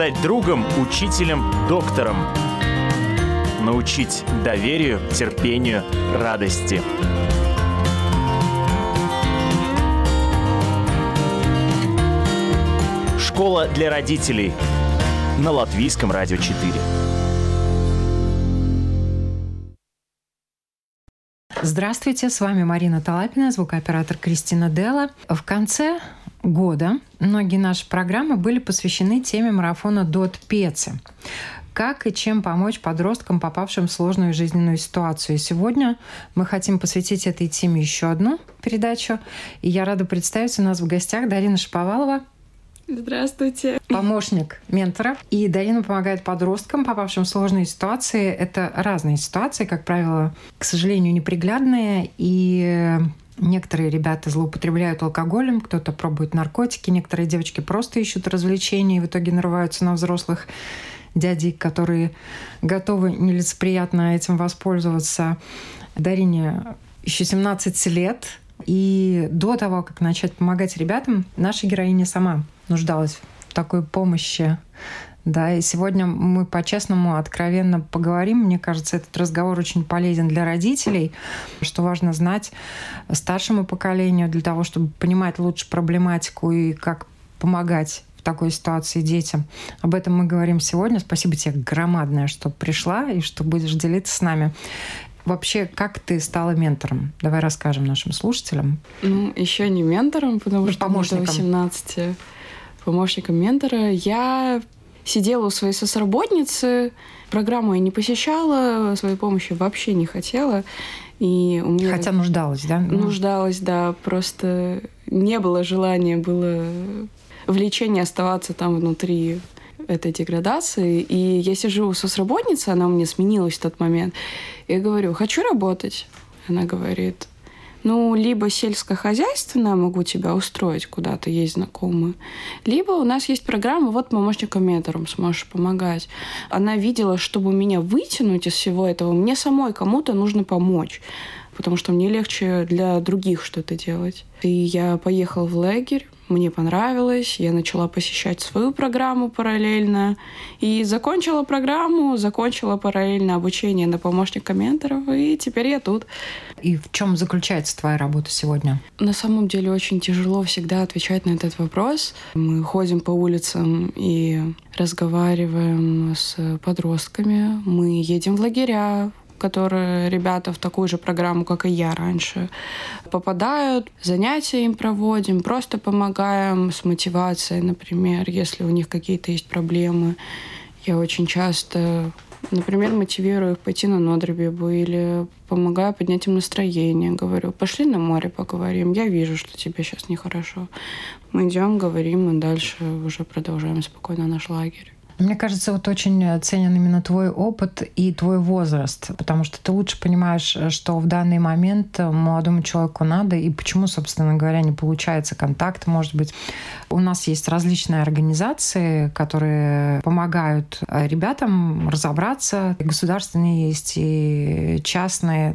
стать другом, учителем, доктором. Научить доверию, терпению, радости. Школа для родителей на Латвийском радио 4. Здравствуйте, с вами Марина Талапина, звукооператор Кристина Делла. В конце года многие наши программы были посвящены теме марафона «Дот Пецы» как и чем помочь подросткам, попавшим в сложную жизненную ситуацию. И сегодня мы хотим посвятить этой теме еще одну передачу. И я рада представить у нас в гостях Дарина Шаповалова, Здравствуйте. Помощник ментора. И Дарина помогает подросткам, попавшим в сложные ситуации. Это разные ситуации, как правило, к сожалению, неприглядные. И Некоторые ребята злоупотребляют алкоголем, кто-то пробует наркотики, некоторые девочки просто ищут развлечений и в итоге нарываются на взрослых дядей, которые готовы нелицеприятно этим воспользоваться. Дарине еще 17 лет, и до того, как начать помогать ребятам, наша героиня сама нуждалась в такой помощи. Да, и сегодня мы по-честному, откровенно поговорим. Мне кажется, этот разговор очень полезен для родителей, что важно знать старшему поколению для того, чтобы понимать лучше проблематику и как помогать в такой ситуации детям. Об этом мы говорим сегодня. Спасибо тебе громадное, что пришла и что будешь делиться с нами. Вообще, как ты стала ментором? Давай расскажем нашим слушателям. Ну, еще не ментором, потому ну, что помощником. до 18 помощником ментора. Я сидела у своей сосработницы, программу я не посещала, своей помощи вообще не хотела. И у меня Хотя нуждалась, да? Ну. Нуждалась, да. Просто не было желания, было влечение оставаться там внутри этой деградации. И я сижу с соцработницей, она у меня сменилась в тот момент. И я говорю, хочу работать. Она говорит, ну, либо сельскохозяйственное могу тебя устроить куда-то, есть знакомые, либо у нас есть программа, вот помощником ментором сможешь помогать. Она видела, чтобы меня вытянуть из всего этого, мне самой кому-то нужно помочь потому что мне легче для других что-то делать. И я поехала в лагерь, мне понравилось, я начала посещать свою программу параллельно и закончила программу, закончила параллельно обучение на помощника менторов, и теперь я тут. И в чем заключается твоя работа сегодня? На самом деле очень тяжело всегда отвечать на этот вопрос. Мы ходим по улицам и разговариваем с подростками, мы едем в лагеря, которые ребята в такую же программу, как и я раньше, попадают. Занятия им проводим, просто помогаем с мотивацией, например, если у них какие-то есть проблемы. Я очень часто Например, мотивирую их пойти на Нодробибу или помогаю поднять им настроение. Говорю, пошли на море поговорим. Я вижу, что тебе сейчас нехорошо. Мы идем, говорим, и дальше уже продолжаем спокойно наш лагерь. Мне кажется, вот очень ценен именно твой опыт и твой возраст, потому что ты лучше понимаешь, что в данный момент молодому человеку надо и почему, собственно говоря, не получается контакт, может быть. У нас есть различные организации, которые помогают ребятам разобраться. Государственные есть и частные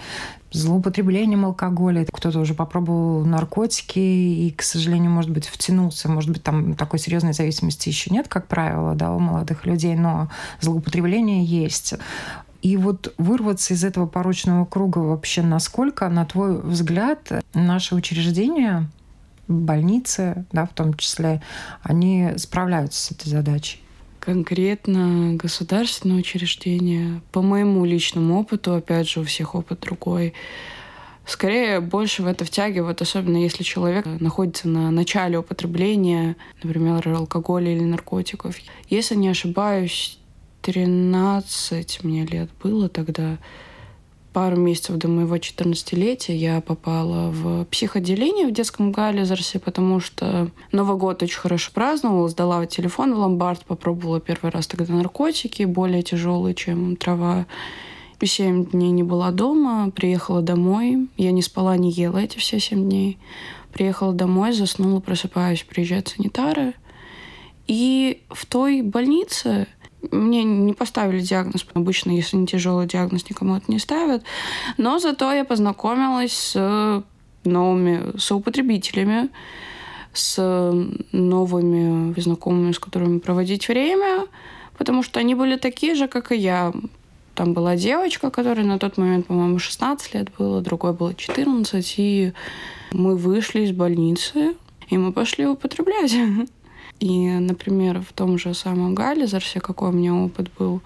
злоупотреблением алкоголя. Кто-то уже попробовал наркотики и, к сожалению, может быть, втянулся. Может быть, там такой серьезной зависимости еще нет, как правило, да, у молодых людей, но злоупотребление есть. И вот вырваться из этого порочного круга вообще насколько, на твой взгляд, наши учреждения, больницы, да, в том числе, они справляются с этой задачей? Конкретно государственное учреждение, по моему личному опыту, опять же, у всех опыт другой, скорее больше в это втягивают, особенно если человек находится на начале употребления, например, алкоголя или наркотиков. Если не ошибаюсь, 13 мне лет было тогда, пару месяцев до моего 14-летия я попала в психоделение в детском Галлизерсе, потому что Новый год очень хорошо праздновала, сдала телефон в ломбард, попробовала первый раз тогда наркотики, более тяжелые, чем трава. Семь дней не была дома, приехала домой. Я не спала, не ела эти все семь дней. Приехала домой, заснула, просыпаюсь, приезжают санитары. И в той больнице мне не поставили диагноз. Обычно, если не тяжелый диагноз, никому это не ставят. Но зато я познакомилась с новыми соупотребителями, с новыми знакомыми, с которыми проводить время, потому что они были такие же, как и я. Там была девочка, которая на тот момент, по-моему, 16 лет было, другой было 14, и мы вышли из больницы, и мы пошли употреблять. И, например, в том же самом Галлизерсе, какой у меня опыт был,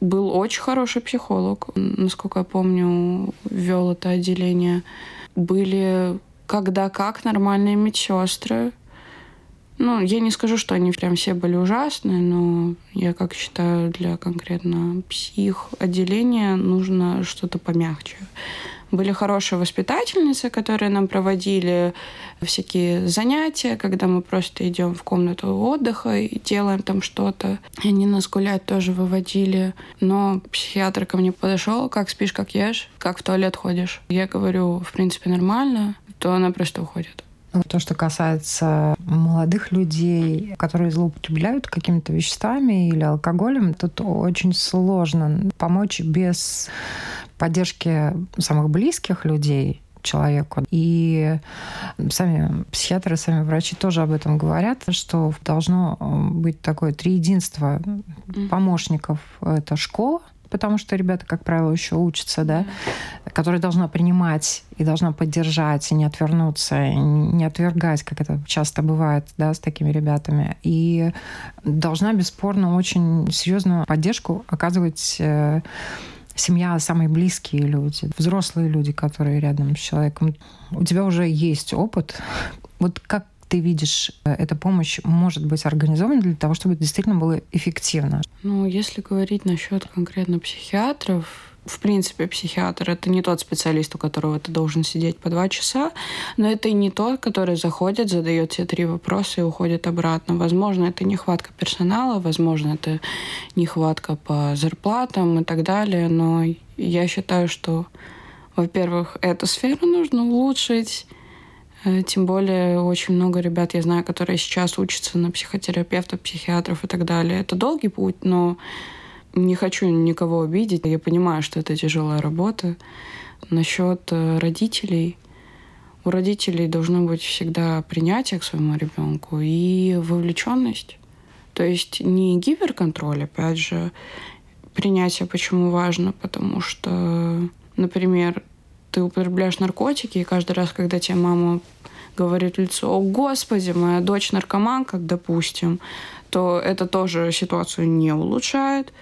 был очень хороший психолог. Насколько я помню, вел это отделение. Были когда как нормальные медсестры. Ну, я не скажу, что они прям все были ужасные, но я как считаю, для конкретно псих отделения нужно что-то помягче. Были хорошие воспитательницы, которые нам проводили всякие занятия, когда мы просто идем в комнату отдыха и делаем там что-то. Они нас гулять тоже выводили. Но психиатр ко мне подошел, как спишь, как ешь, как в туалет ходишь. Я говорю, в принципе, нормально, то она просто уходит. То, что касается молодых людей, которые злоупотребляют какими-то веществами или алкоголем, тут очень сложно помочь без поддержки самых близких людей человеку. И сами психиатры, сами врачи тоже об этом говорят, что должно быть такое триединство помощников. Это школа, потому что ребята, как правило, еще учатся, да, которая должна принимать и должна поддержать, и не отвернуться, и не отвергать, как это часто бывает, да, с такими ребятами. И должна, бесспорно, очень серьезную поддержку оказывать э, семья самые близкие люди, взрослые люди, которые рядом с человеком. У тебя уже есть опыт. Вот как ты видишь, э, эта помощь может быть организована для того, чтобы это действительно было эффективно? Ну, если говорить насчет конкретно психиатров, в принципе, психиатр — это не тот специалист, у которого ты должен сидеть по два часа, но это и не тот, который заходит, задает тебе три вопроса и уходит обратно. Возможно, это нехватка персонала, возможно, это нехватка по зарплатам и так далее, но я считаю, что, во-первых, эту сферу нужно улучшить, Э, тем более очень много ребят, я знаю, которые сейчас учатся на психотерапевтов, психиатров и так далее. Это долгий путь, но не хочу никого обидеть. Я понимаю, что это тяжелая работа. Насчет э, родителей. У родителей должно быть всегда принятие к своему ребенку и вовлеченность. То есть не гиперконтроль, опять же, принятие почему важно, потому что, например, ты употребляешь наркотики, и каждый раз, когда тебе мама говорит в лицо, о, господи, моя дочь наркоманка, допустим, то это тоже ситуацию не улучшает.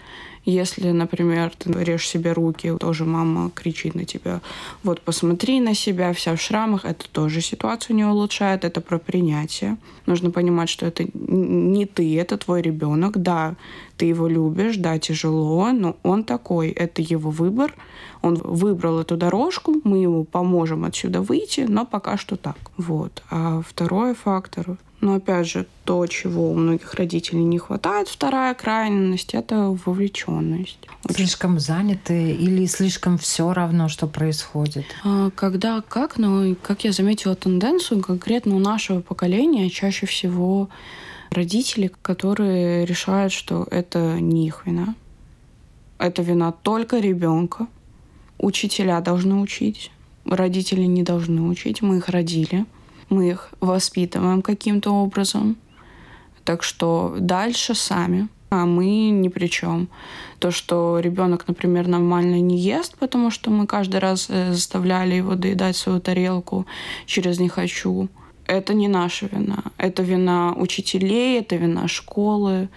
Если, например, ты режешь себе руки, тоже мама кричит на тебя, вот посмотри на себя, вся в шрамах, это тоже ситуацию не улучшает, это про принятие. Нужно понимать, что это не ты, это твой ребенок, да, ты его любишь, да, тяжело, но он такой, это его выбор, он выбрал эту дорожку, мы ему поможем отсюда выйти, но пока что так. Вот. А второй фактор, но опять же, то, чего у многих родителей не хватает, вторая крайность, это вовлеченность. Слишком заняты или слишком все равно, что происходит? А, когда как, но как я заметила тенденцию, конкретно у нашего поколения чаще всего родители, которые решают, что это не их вина. Это вина только ребенка. Учителя должны учить, родители не должны учить, мы их родили мы их воспитываем каким-то образом. Так что дальше сами, а мы ни при чем. То, что ребенок, например, нормально не ест, потому что мы каждый раз э, заставляли его доедать свою тарелку через «не хочу», это не наша вина. Это вина учителей, это вина школы.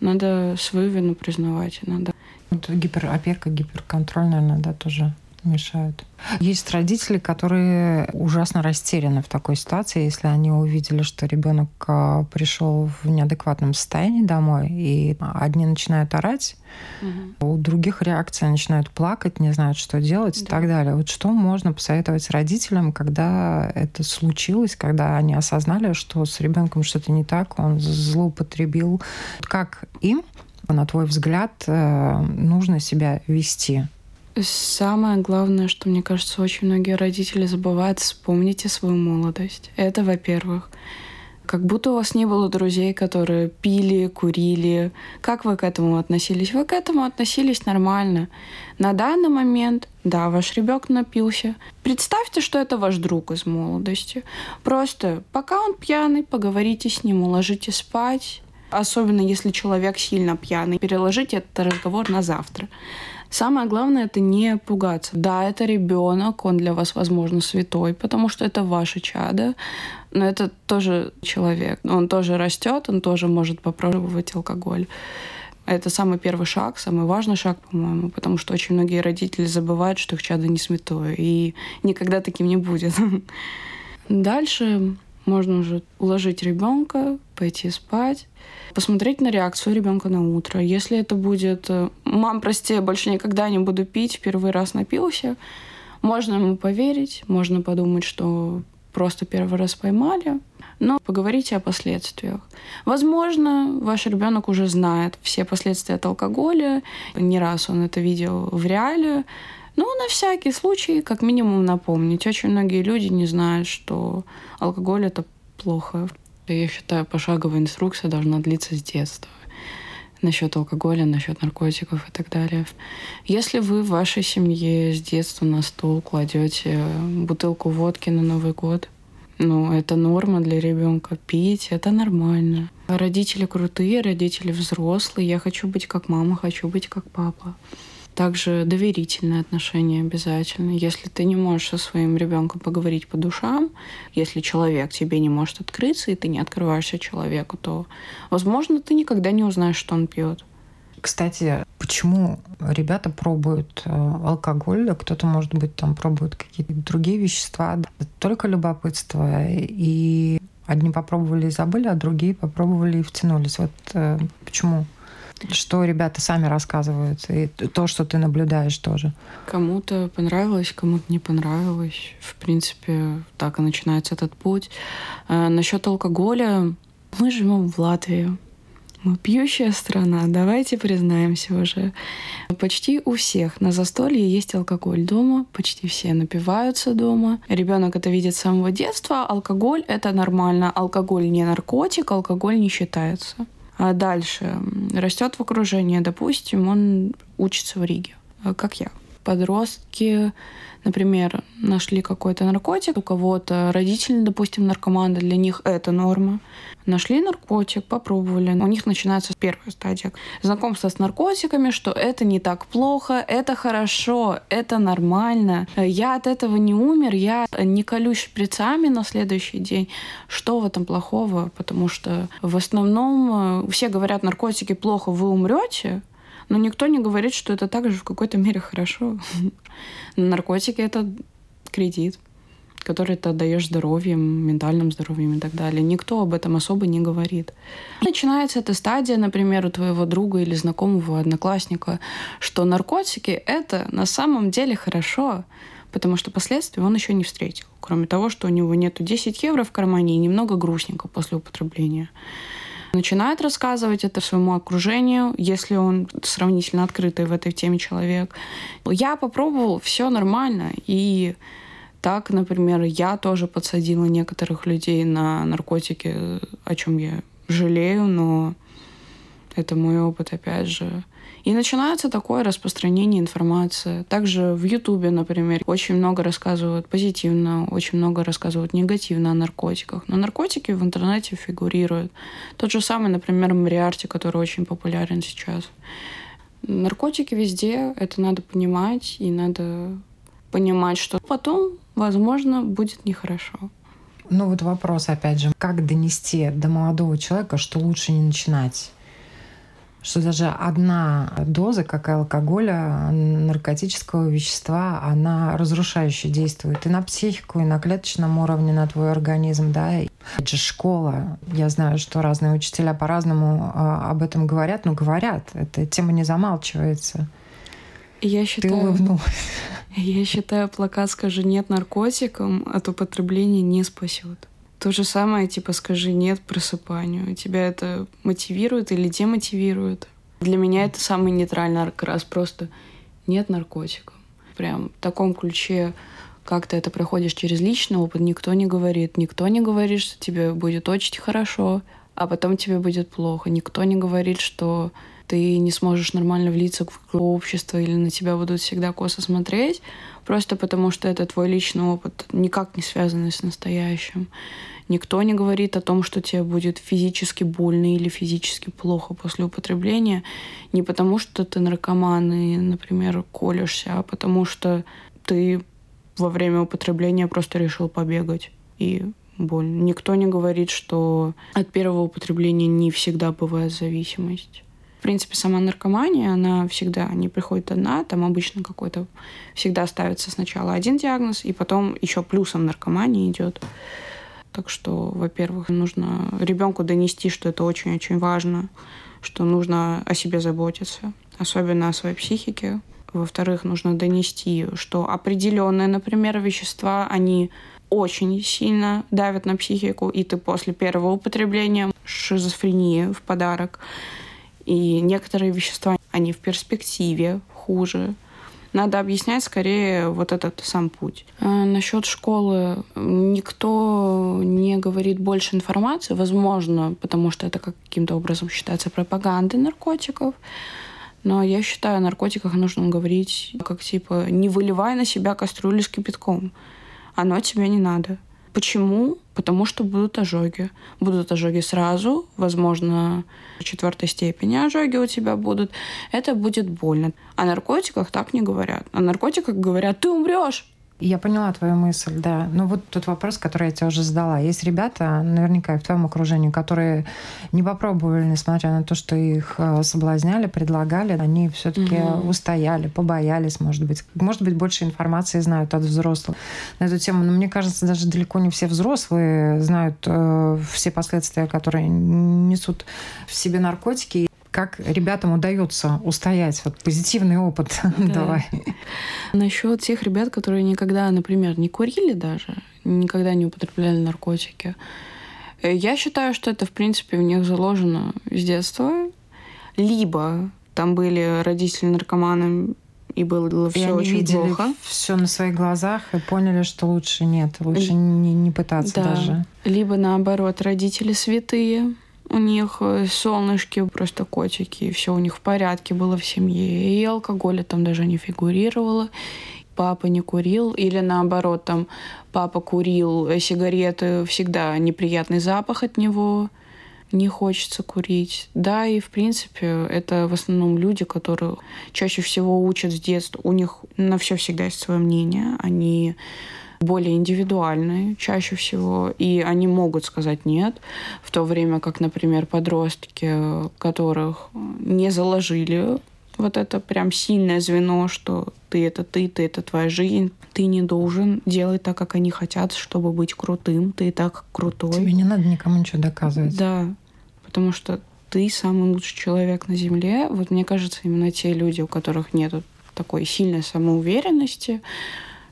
Надо свою вину признавать. Надо. Вот гиперопека, гиперконтроль, наверное, да, тоже мешают. Есть родители, которые ужасно растеряны в такой ситуации, если они увидели, что ребенок а, пришел в неадекватном состоянии домой, и одни начинают орать, угу. у других реакция начинают плакать, не знают, что делать да. и так далее. Вот что можно посоветовать родителям, когда это случилось, когда они осознали, что с ребенком что-то не так, он злоупотребил. Как им, на твой взгляд, э, нужно себя вести? Самое главное, что, мне кажется, очень многие родители забывают, вспомните свою молодость. Это, во-первых. Как будто у вас не было друзей, которые пили, курили. Как вы к этому относились? Вы к этому относились нормально. На данный момент, да, ваш ребенок напился. Представьте, что это ваш друг из молодости. Просто пока он пьяный, поговорите с ним, уложите спать. Особенно если человек сильно пьяный. Переложите этот разговор на завтра. Самое главное это не пугаться. Да, это ребенок, он для вас, возможно, святой, потому что это ваше чадо, но это тоже человек. Он тоже растет, он тоже может попробовать алкоголь. Это самый первый шаг, самый важный шаг, по-моему, потому что очень многие родители забывают, что их чадо не святое, и никогда таким не будет. Дальше можно уже уложить ребенка, пойти спать, посмотреть на реакцию ребенка на утро. Если это будет э, «мам, прости, я больше никогда не буду пить, первый раз напился», можно ему поверить, можно подумать, что просто первый раз поймали, но поговорите о последствиях. Возможно, ваш ребенок уже знает все последствия от алкоголя, не раз он это видел в реале, ну, на всякий случай, как минимум, напомнить. Очень многие люди не знают, что алкоголь — это плохо. Я считаю, пошаговая инструкция должна длиться с детства насчет алкоголя, насчет наркотиков и так далее. Если вы в вашей семье с детства на стол кладете бутылку водки на Новый год, ну, это норма для ребенка. Пить это нормально. Родители крутые, родители взрослые. Я хочу быть как мама, хочу быть как папа. Также доверительные отношения обязательно. Если ты не можешь со своим ребенком поговорить по душам, если человек тебе не может открыться, и ты не открываешься человеку, то, возможно, ты никогда не узнаешь, что он пьет. Кстати, почему ребята пробуют э, алкоголь, а кто-то, может быть, там пробует какие-то другие вещества? Только любопытство. И одни попробовали и забыли, а другие попробовали и втянулись. Вот э, почему? Что ребята сами рассказывают, и то, что ты наблюдаешь тоже. Кому-то понравилось, кому-то не понравилось. В принципе, так и начинается этот путь. А насчет алкоголя. Мы живем в Латвии. Мы пьющая страна, давайте признаемся уже. Почти у всех на застолье есть алкоголь дома, почти все напиваются дома. Ребенок это видит с самого детства, алкоголь это нормально. Алкоголь не наркотик, алкоголь не считается. А дальше растет в окружении, допустим, он учится в Риге, а как я. Подростки, например, нашли какой-то наркотик, у кого-то родители, допустим, наркоманы, для них это норма. Нашли наркотик, попробовали. У них начинается первая стадия знакомства с наркотиками, что это не так плохо, это хорошо, это нормально. Я от этого не умер, я не колюсь шприцами на следующий день. Что в этом плохого? Потому что в основном э, все говорят, наркотики плохо, вы умрете. Но никто не говорит, что это также в какой-то мере хорошо. Наркотики — это кредит который ты отдаешь здоровьем, ментальным здоровьем и так далее. Никто об этом особо не говорит. Начинается эта стадия, например, у твоего друга или знакомого одноклассника, что наркотики — это на самом деле хорошо, потому что последствий он еще не встретил. Кроме того, что у него нету 10 евро в кармане и немного грустненько после употребления начинает рассказывать это своему окружению, если он сравнительно открытый в этой теме человек. Я попробовал, все нормально, и так, например, я тоже подсадила некоторых людей на наркотики, о чем я жалею, но это мой опыт, опять же. И начинается такое распространение информации. Также в Ютубе, например, очень много рассказывают позитивно, очень много рассказывают негативно о наркотиках. Но наркотики в интернете фигурируют. Тот же самый, например, Мариарти, который очень популярен сейчас. Наркотики везде, это надо понимать, и надо понимать, что потом, возможно, будет нехорошо. Ну вот вопрос, опять же, как донести до молодого человека, что лучше не начинать? Что даже одна доза, как и алкоголя, наркотического вещества, она разрушающе действует и на психику, и на клеточном уровне, на твой организм, да. И это же школа. Я знаю, что разные учителя по-разному а, об этом говорят, но говорят. Эта тема не замалчивается. Я считаю... Ты улыбнулась. Я считаю, плакат «Скажи нет наркотикам» от употребления не спасет. То же самое, типа «Скажи нет просыпанию». Тебя это мотивирует или демотивирует? Для меня это самый нейтральный раз. Просто нет наркотиков. Прям в таком ключе как ты это проходишь через личный опыт, никто не говорит. Никто не говорит, что тебе будет очень хорошо, а потом тебе будет плохо. Никто не говорит, что ты не сможешь нормально влиться в общество или на тебя будут всегда косо смотреть, просто потому что это твой личный опыт, никак не связанный с настоящим. Никто не говорит о том, что тебе будет физически больно или физически плохо после употребления. Не потому, что ты наркоман и, например, колешься, а потому что ты во время употребления просто решил побегать и больно. Никто не говорит, что от первого употребления не всегда бывает зависимость. Принципе, сама наркомания, она всегда не приходит одна, там обычно какой-то всегда ставится сначала один диагноз, и потом еще плюсом наркомания идет. Так что, во-первых, нужно ребенку донести, что это очень-очень важно, что нужно о себе заботиться, особенно о своей психике, во-вторых, нужно донести, что определенные, например, вещества, они очень сильно давят на психику, и ты после первого употребления шизофрении в подарок. И некоторые вещества, они в перспективе хуже. Надо объяснять скорее вот этот сам путь. А насчет школы никто не говорит больше информации, возможно, потому что это каким-то образом считается пропагандой наркотиков. Но я считаю, о наркотиках нужно говорить как типа «не выливай на себя кастрюлю с кипятком». Оно тебе не надо. Почему? Потому что будут ожоги. Будут ожоги сразу, возможно, четвертой степени ожоги у тебя будут. Это будет больно. О наркотиках так не говорят. О наркотиках говорят, ты умрешь. Я поняла твою мысль, да. Но вот тот вопрос, который я тебе уже задала. Есть ребята, наверняка в твоем окружении, которые не попробовали, несмотря на то, что их э, соблазняли, предлагали, они все-таки угу. устояли, побоялись, может быть. Может быть, больше информации знают от взрослых на эту тему. Но мне кажется, даже далеко не все взрослые знают э, все последствия, которые несут в себе наркотики как ребятам удается устоять? Вот позитивный опыт да. давай. Насчет тех ребят, которые никогда, например, не курили даже, никогда не употребляли наркотики. Э, я считаю, что это, в принципе, в них заложено с детства. Либо там были родители наркоманы, и было все и очень видели плохо. Все на своих глазах и поняли, что лучше нет, лучше не, не пытаться да. даже. Либо наоборот, родители святые, у них э, солнышки, просто котики, и все у них в порядке было в семье. И алкоголя там даже не фигурировало. Папа не курил, или наоборот, там папа курил э, сигареты, всегда неприятный запах от него, не хочется курить. Да, и в принципе это в основном люди, которые чаще всего учат с детства. У них на все всегда есть свое мнение. Они более индивидуальные чаще всего, и они могут сказать нет, в то время как, например, подростки, которых не заложили вот это прям сильное звено, что ты это ты, ты это твоя жизнь, ты не должен делать так, как они хотят, чтобы быть крутым, ты и так крутой. Тебе не надо никому ничего доказывать. Да, потому что ты самый лучший человек на Земле. Вот мне кажется, именно те люди, у которых нет такой сильной самоуверенности,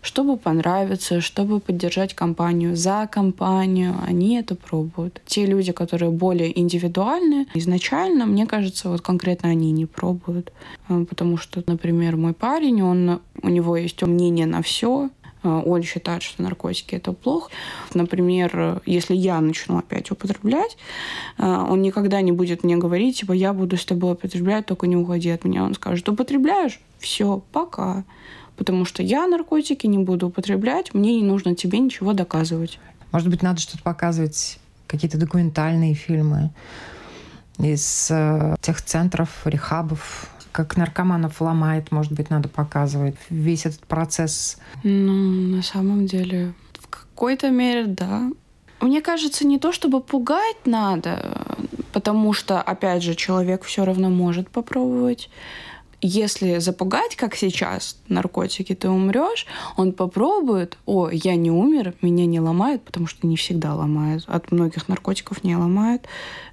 чтобы понравиться, чтобы поддержать компанию, за компанию, они это пробуют. Те люди, которые более индивидуальны, изначально, мне кажется, вот конкретно они не пробуют. Э, потому что, например, мой парень, он, у него есть мнение на все, э, он считает, что наркотики это плохо. Например, если я начну опять употреблять, э, он никогда не будет мне говорить, типа, я буду с тобой употреблять, только не уходи от меня. Он скажет, употребляешь? Все, пока потому что я наркотики не буду употреблять, мне не нужно тебе ничего доказывать. Может быть, надо что-то показывать, какие-то документальные фильмы из э, тех центров, рехабов, как наркоманов ломает, может быть, надо показывать весь этот процесс. Ну, на самом деле, в какой-то мере, да. Мне кажется, не то чтобы пугать надо, потому что, опять же, человек все равно может попробовать если запугать, как сейчас, наркотики, ты умрешь, он попробует, о, я не умер, меня не ломает, потому что не всегда ломает. От многих наркотиков не ломает.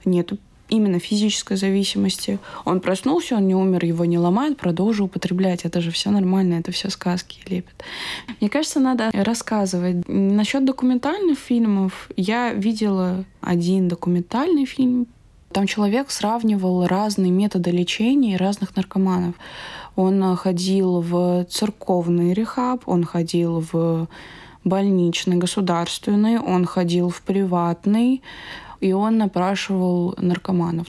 Нет именно физической зависимости. Он проснулся, он не умер, его не ломает, продолжил употреблять. Это же все нормально, это все сказки лепят. Мне кажется, надо рассказывать. Насчет документальных фильмов я видела один документальный фильм там человек сравнивал разные методы лечения разных наркоманов. Он ходил в церковный рехаб, он ходил в больничный, государственный, он ходил в приватный, и он напрашивал наркоманов.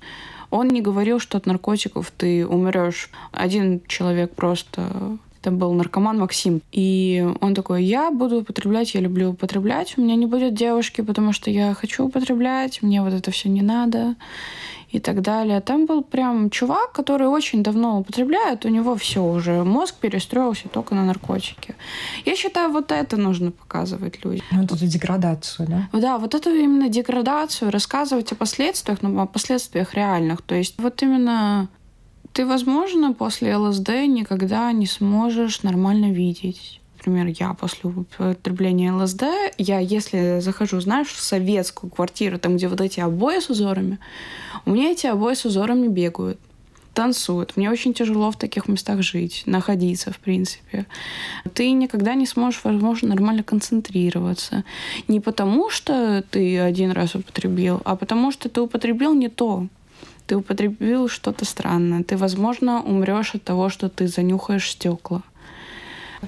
Он не говорил, что от наркотиков ты умрешь. Один человек просто это был наркоман Максим. И он такой, я буду употреблять, я люблю употреблять. У меня не будет девушки, потому что я хочу употреблять, мне вот это все не надо и так далее. Там был прям чувак, который очень давно употребляет, у него все уже, мозг перестроился только на наркотики. Я считаю, вот это нужно показывать людям. Вот эту деградацию, да? Да, вот эту именно деградацию, рассказывать о последствиях, но ну, о последствиях реальных. То есть вот именно ты, возможно, после ЛСД никогда не сможешь нормально видеть например, я после употребления ЛСД, я, если захожу, знаешь, в советскую квартиру, там, где вот эти обои с узорами, у меня эти обои с узорами бегают танцуют. Мне очень тяжело в таких местах жить, находиться, в принципе. Ты никогда не сможешь, возможно, нормально концентрироваться. Не потому, что ты один раз употребил, а потому, что ты употребил не то. Ты употребил что-то странное. Ты, возможно, умрешь от того, что ты занюхаешь стекла.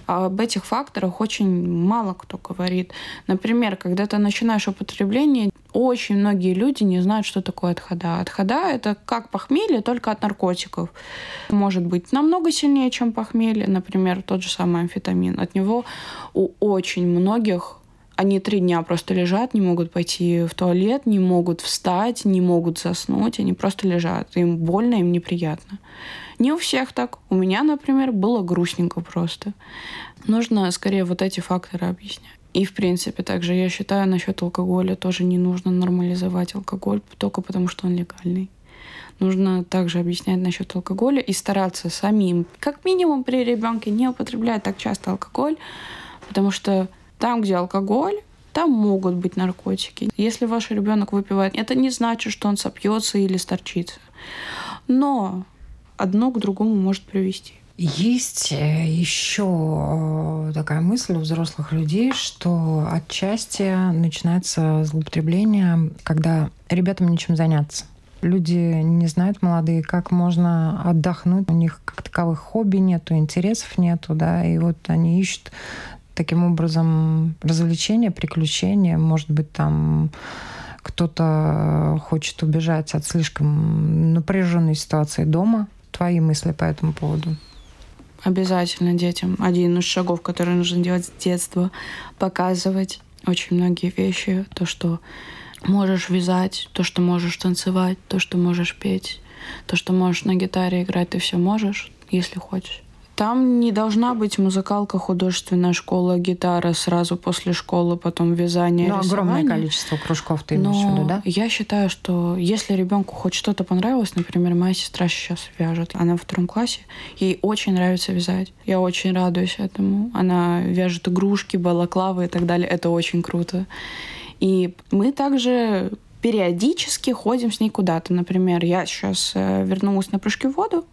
Об этих факторах очень мало кто говорит. Например, когда ты начинаешь употребление, очень многие люди не знают, что такое отхода. Отхода — это как похмелье, только от наркотиков. Может быть намного сильнее, чем похмелье. Например, тот же самый амфетамин. От него у очень многих они три дня просто лежат, не могут пойти в туалет, не могут встать, не могут заснуть, они просто лежат. Им больно, им неприятно. Не у всех так. У меня, например, было грустненько просто. Нужно скорее вот эти факторы объяснять. И, в принципе, также я считаю, насчет алкоголя тоже не нужно нормализовать алкоголь только потому, что он легальный. Нужно также объяснять насчет алкоголя и стараться самим, как минимум при ребенке, не употреблять так часто алкоголь, потому что там, где алкоголь, там могут быть наркотики. Если ваш ребенок выпивает, это не значит, что он сопьется или сторчится. Но одно к другому может привести. Есть э, еще э, такая мысль у взрослых людей, что отчасти начинается злоупотребление, когда ребятам нечем заняться. Люди не знают, молодые, как можно отдохнуть. У них как таковых хобби нету, интересов нету, да, и вот они ищут таким образом развлечения, приключения, может быть, там кто-то хочет убежать от слишком напряженной ситуации дома, твои мысли по этому поводу? Обязательно детям. Один из шагов, который нужно делать с детства, показывать очень многие вещи. То, что можешь вязать, то, что можешь танцевать, то, что можешь петь, то, что можешь на гитаре играть, ты все можешь, если хочешь. Там не должна быть музыкалка, художественная школа, гитара сразу после школы, потом вязание, Ну, огромное количество кружков ты имеешь в виду, да? я считаю, что если ребенку хоть что-то понравилось, например, моя сестра сейчас вяжет, она во втором классе, ей очень нравится вязать. Я очень радуюсь этому. Она вяжет игрушки, балаклавы и так далее. Это очень круто. И мы также периодически ходим с ней куда-то. Например, я сейчас э, вернулась на прыжки в воду,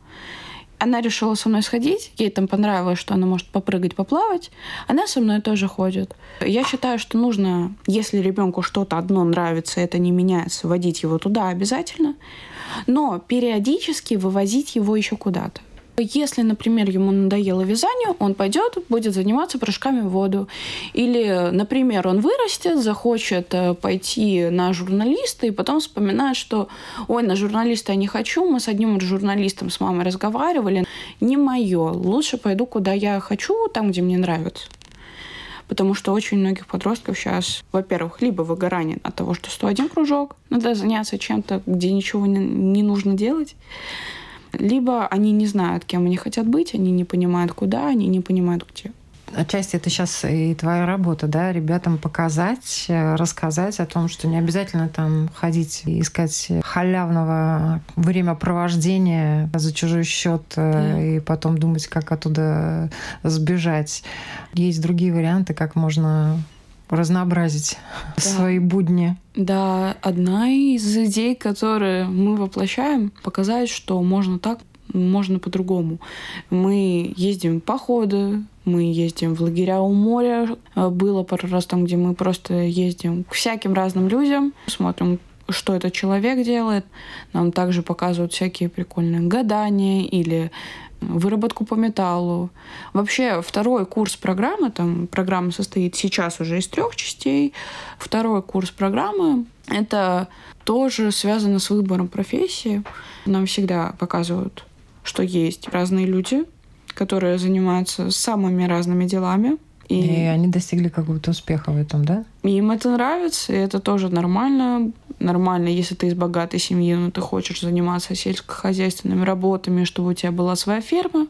она решила со мной сходить, ей там понравилось, что она может попрыгать, поплавать, она со мной тоже ходит. Я считаю, что нужно, если ребенку что-то одно нравится, это не меняется, водить его туда обязательно, но периодически вывозить его еще куда-то. Если, например, ему надоело вязание, он пойдет, будет заниматься прыжками в воду. Или, например, он вырастет, захочет э, пойти на журналиста и потом вспоминает, что ой, на журналиста я не хочу, мы с одним журналистом с мамой разговаривали. Не мое. Лучше пойду, куда я хочу, там, где мне нравится. Потому что очень многих подростков сейчас, во-первых, либо выгорание от того, что 101 кружок, надо заняться чем-то, где ничего не, не нужно делать, либо они не знают, кем они хотят быть, они не понимают, куда, они не понимают, где. Отчасти это сейчас и твоя работа, да, ребятам показать, э, рассказать о том, что не обязательно там ходить и искать халявного времяпровождения за чужой счет э, да. и потом думать, как оттуда сбежать. Есть другие варианты, как можно разнообразить да. свои будни. Да, одна из идей, которые мы воплощаем, показать, что можно так, можно по-другому. Мы ездим в походы, мы ездим в лагеря у моря. Было пару раз там, где мы просто ездим к всяким разным людям, смотрим, что этот человек делает. Нам также показывают всякие прикольные гадания или выработку по металлу. Вообще второй курс программы, там программа состоит сейчас уже из трех частей. Второй курс программы — это тоже связано с выбором профессии. Нам всегда показывают, что есть разные люди, которые занимаются самыми разными делами. И, и они достигли какого-то успеха в этом, да? Им это нравится, и это тоже нормально. Нормально, если ты из богатой семьи, но ты хочешь заниматься сельскохозяйственными работами, чтобы у тебя была своя ферма.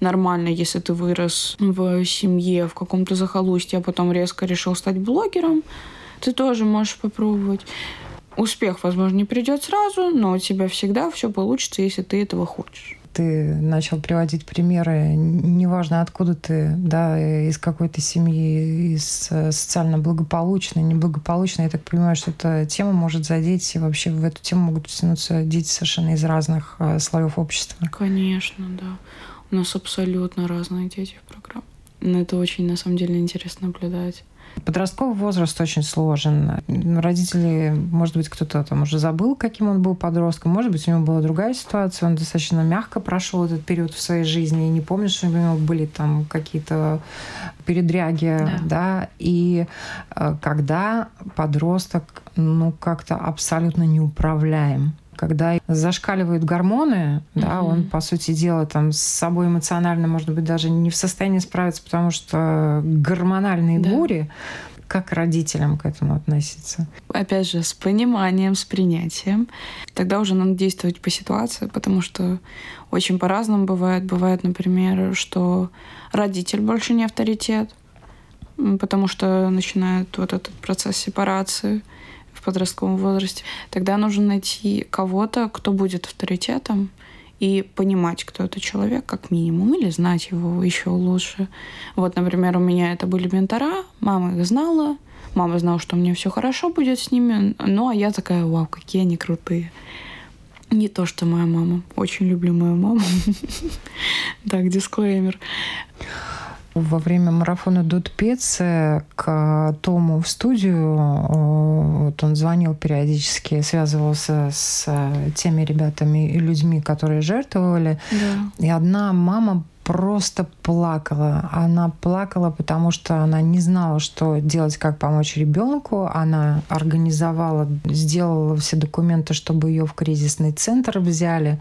Нормально, если ты вырос в семье в каком-то захолустье, а потом резко решил стать блогером. Ты тоже можешь попробовать. Успех, возможно, не придет сразу, но у тебя всегда все получится, если ты этого хочешь ты начал приводить примеры, неважно откуда ты, да, из какой то семьи, из э, социально благополучной, неблагополучной, я так понимаю, что эта тема может задеть, и вообще в эту тему могут тянуться дети совершенно из разных э, слоев общества. Конечно, да. У нас абсолютно разные дети в программе. Но это очень, на самом деле, интересно наблюдать. Подростковый возраст очень сложен. Родители, может быть, кто-то там уже забыл, каким он был подростком. Может быть, у него была другая ситуация. Он достаточно мягко прошел этот период в своей жизни и не помнит, что у него были там какие-то передряги. Да. да? И э, когда подросток ну, как-то абсолютно неуправляем когда зашкаливают гормоны, mm-hmm. да, он, по сути дела, там с собой эмоционально, может быть, даже не в состоянии справиться, потому что гормональные да. бури, как родителям к этому относиться? Опять же, с пониманием, с принятием. Тогда уже надо действовать по ситуации, потому что очень по-разному бывает. Бывает, например, что родитель больше не авторитет, потому что начинает вот этот процесс сепарации – подростковом возрасте, тогда нужно найти кого-то, кто будет авторитетом, и понимать, кто это человек, как минимум, или знать его еще лучше. Вот, например, у меня это были ментора, мама их знала, мама знала, что меня все хорошо будет с ними, ну а я такая, вау, какие они крутые. Не то, что моя мама. Очень люблю мою маму. Так, дисклеймер. Во время марафона Дуд Пец к Тому в студию, вот он звонил периодически, связывался с теми ребятами и людьми, которые жертвовали. Да. И одна мама просто плакала. Она плакала, потому что она не знала, что делать, как помочь ребенку. Она организовала, сделала все документы, чтобы ее в кризисный центр взяли.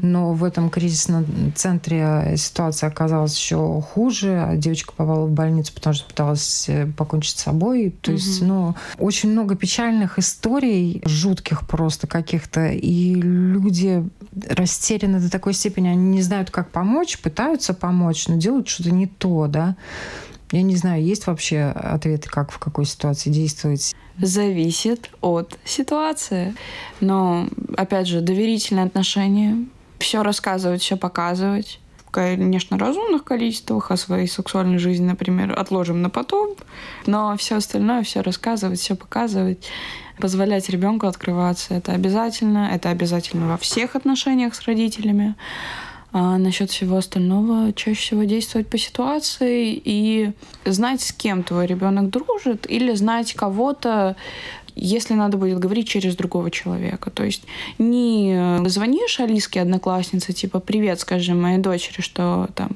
Но в этом кризисном центре ситуация оказалась еще хуже. Девочка попала в больницу, потому что пыталась э, покончить с собой. То есть, ну, очень много печальных историй, жутких просто каких-то. И люди растеряны до такой степени, они не знают, как помочь, пытаются помочь, но делают что-то не то, да. Я не знаю, есть вообще ответы, как в какой ситуации действовать? Зависит от ситуации. Но, опять же, доверительные отношения, все рассказывать, все показывать конечно, разумных количествах, о своей сексуальной жизни, например, отложим на потом, но все остальное, все рассказывать, все показывать, позволять ребенку открываться, это обязательно, это обязательно во всех отношениях с родителями. А насчет всего остального чаще всего действовать по ситуации и знать, с кем твой ребенок дружит, или знать кого-то, если надо будет говорить через другого человека. То есть не звонишь Алиске однокласснице, типа «Привет, скажи моей дочери, что там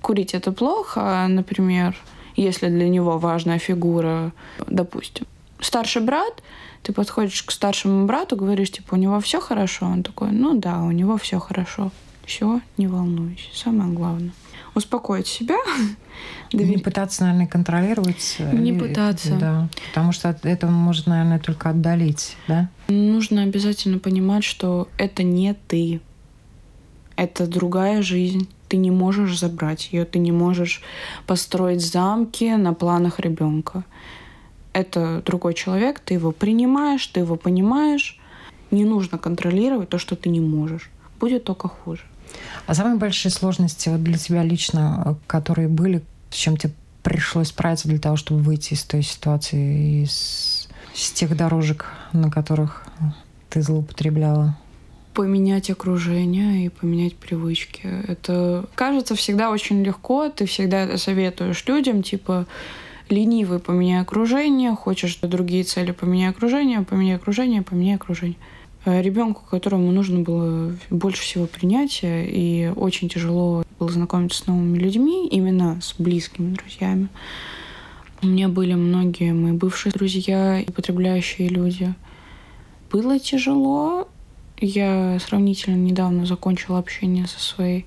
курить это плохо», например, если для него важная фигура, допустим, старший брат, ты подходишь к старшему брату, говоришь, типа, у него все хорошо? Он такой, ну да, у него все хорошо. Все, не волнуйся. Самое главное. Успокоить себя. Не пытаться, наверное, контролировать. Э, не пытаться. Да. Потому что это может, наверное, только отдалить, да? Нужно обязательно понимать, что это не ты. Это другая жизнь. Ты не можешь забрать ее, ты не можешь построить замки на планах ребенка. Это другой человек, ты его принимаешь, ты его понимаешь. Не нужно контролировать то, что ты не можешь. Будет только хуже. А самые большие сложности вот для тебя лично, которые были, с чем тебе пришлось справиться для того, чтобы выйти из той ситуации, из, из тех дорожек, на которых ты злоупотребляла? поменять окружение и поменять привычки. Это кажется всегда очень легко. Ты всегда это советуешь людям, типа ленивый, поменяй окружение, хочешь другие цели, поменяй окружение, поменяй окружение, поменяй окружение. Э, ребенку, которому нужно было больше всего принятия, и очень тяжело было знакомиться с новыми людьми, именно с близкими друзьями. У меня были многие мои бывшие друзья, употребляющие люди. Было тяжело. Я сравнительно недавно закончила общение со своей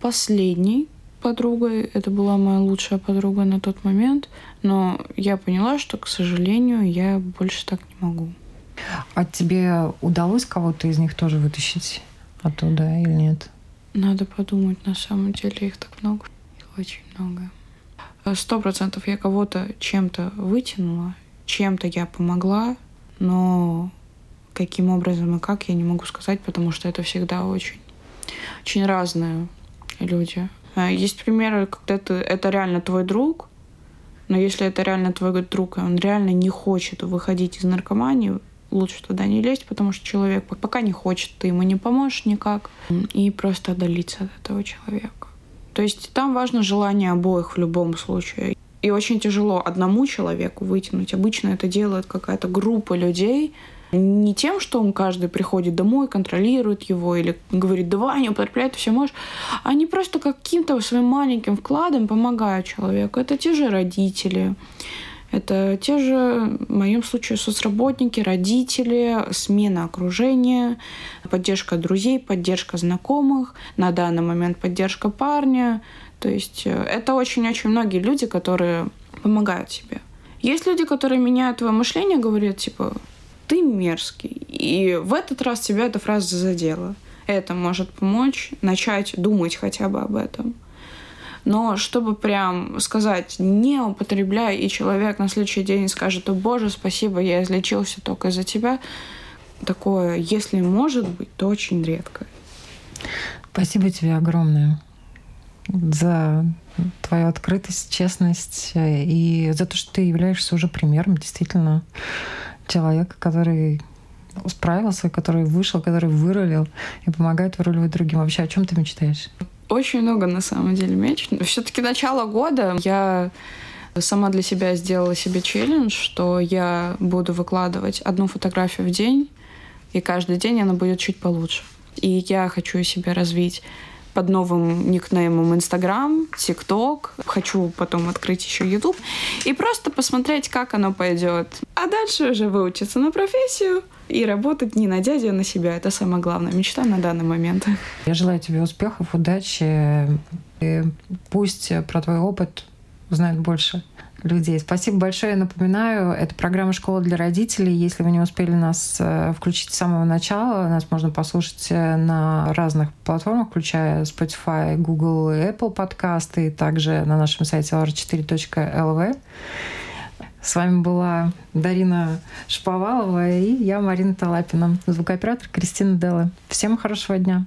последней подругой. Это была моя лучшая подруга на тот момент. Но я поняла, что, к сожалению, я больше так не могу. А тебе удалось кого-то из них тоже вытащить оттуда или нет? Надо подумать, на самом деле их так много. Их очень много. Сто процентов я кого-то чем-то вытянула, чем-то я помогла, но каким образом и как, я не могу сказать, потому что это всегда очень, очень разные люди. А, есть примеры, когда ты, это реально твой друг, но если это реально твой друг, и он реально не хочет выходить из наркомании, лучше туда не лезть, потому что человек пока не хочет, ты ему не поможешь никак, и просто отдалиться от этого человека. То есть там важно желание обоих в любом случае. И очень тяжело одному человеку вытянуть. Обычно это делает какая-то группа людей, не тем, что он каждый приходит домой, контролирует его или говорит, давай, не употребляй, ты все можешь. Они просто каким-то своим маленьким вкладом помогают человеку. Это те же родители, это те же, в моем случае, соцработники, родители, смена окружения, поддержка друзей, поддержка знакомых, на данный момент поддержка парня. То есть э, это очень-очень многие люди, которые помогают себе. Есть люди, которые меняют твое мышление, говорят, типа, ты мерзкий. И в этот раз тебя эта фраза задела. Это может помочь начать думать хотя бы об этом. Но чтобы прям сказать, не употребляй, и человек на следующий день скажет, о боже, спасибо, я излечился только из-за тебя, такое, если может быть, то очень редко. Спасибо тебе огромное за твою открытость, честность и за то, что ты являешься уже примером действительно человека, который справился, который вышел, который вырулил и помогает выруливать другим. Вообще, о чем ты мечтаешь? Очень много, на самом деле, меч. Все-таки начало года я сама для себя сделала себе челлендж, что я буду выкладывать одну фотографию в день, и каждый день она будет чуть получше. И я хочу себя развить под новым никнеймом Инстаграм, ТикТок. Хочу потом открыть еще Ютуб и просто посмотреть, как оно пойдет. А дальше уже выучиться на профессию и работать не на дядю, а на себя. Это самая главная мечта на данный момент. Я желаю тебе успехов, удачи. И пусть про твой опыт узнают больше людей. Спасибо большое. Напоминаю, это программа «Школа для родителей». Если вы не успели нас э, включить с самого начала, нас можно послушать э, на разных платформах, включая Spotify, Google и Apple подкасты, и также на нашем сайте lr4.lv. С вами была Дарина Шповалова и я, Марина Талапина, звукооператор Кристина Делла. Всем хорошего дня!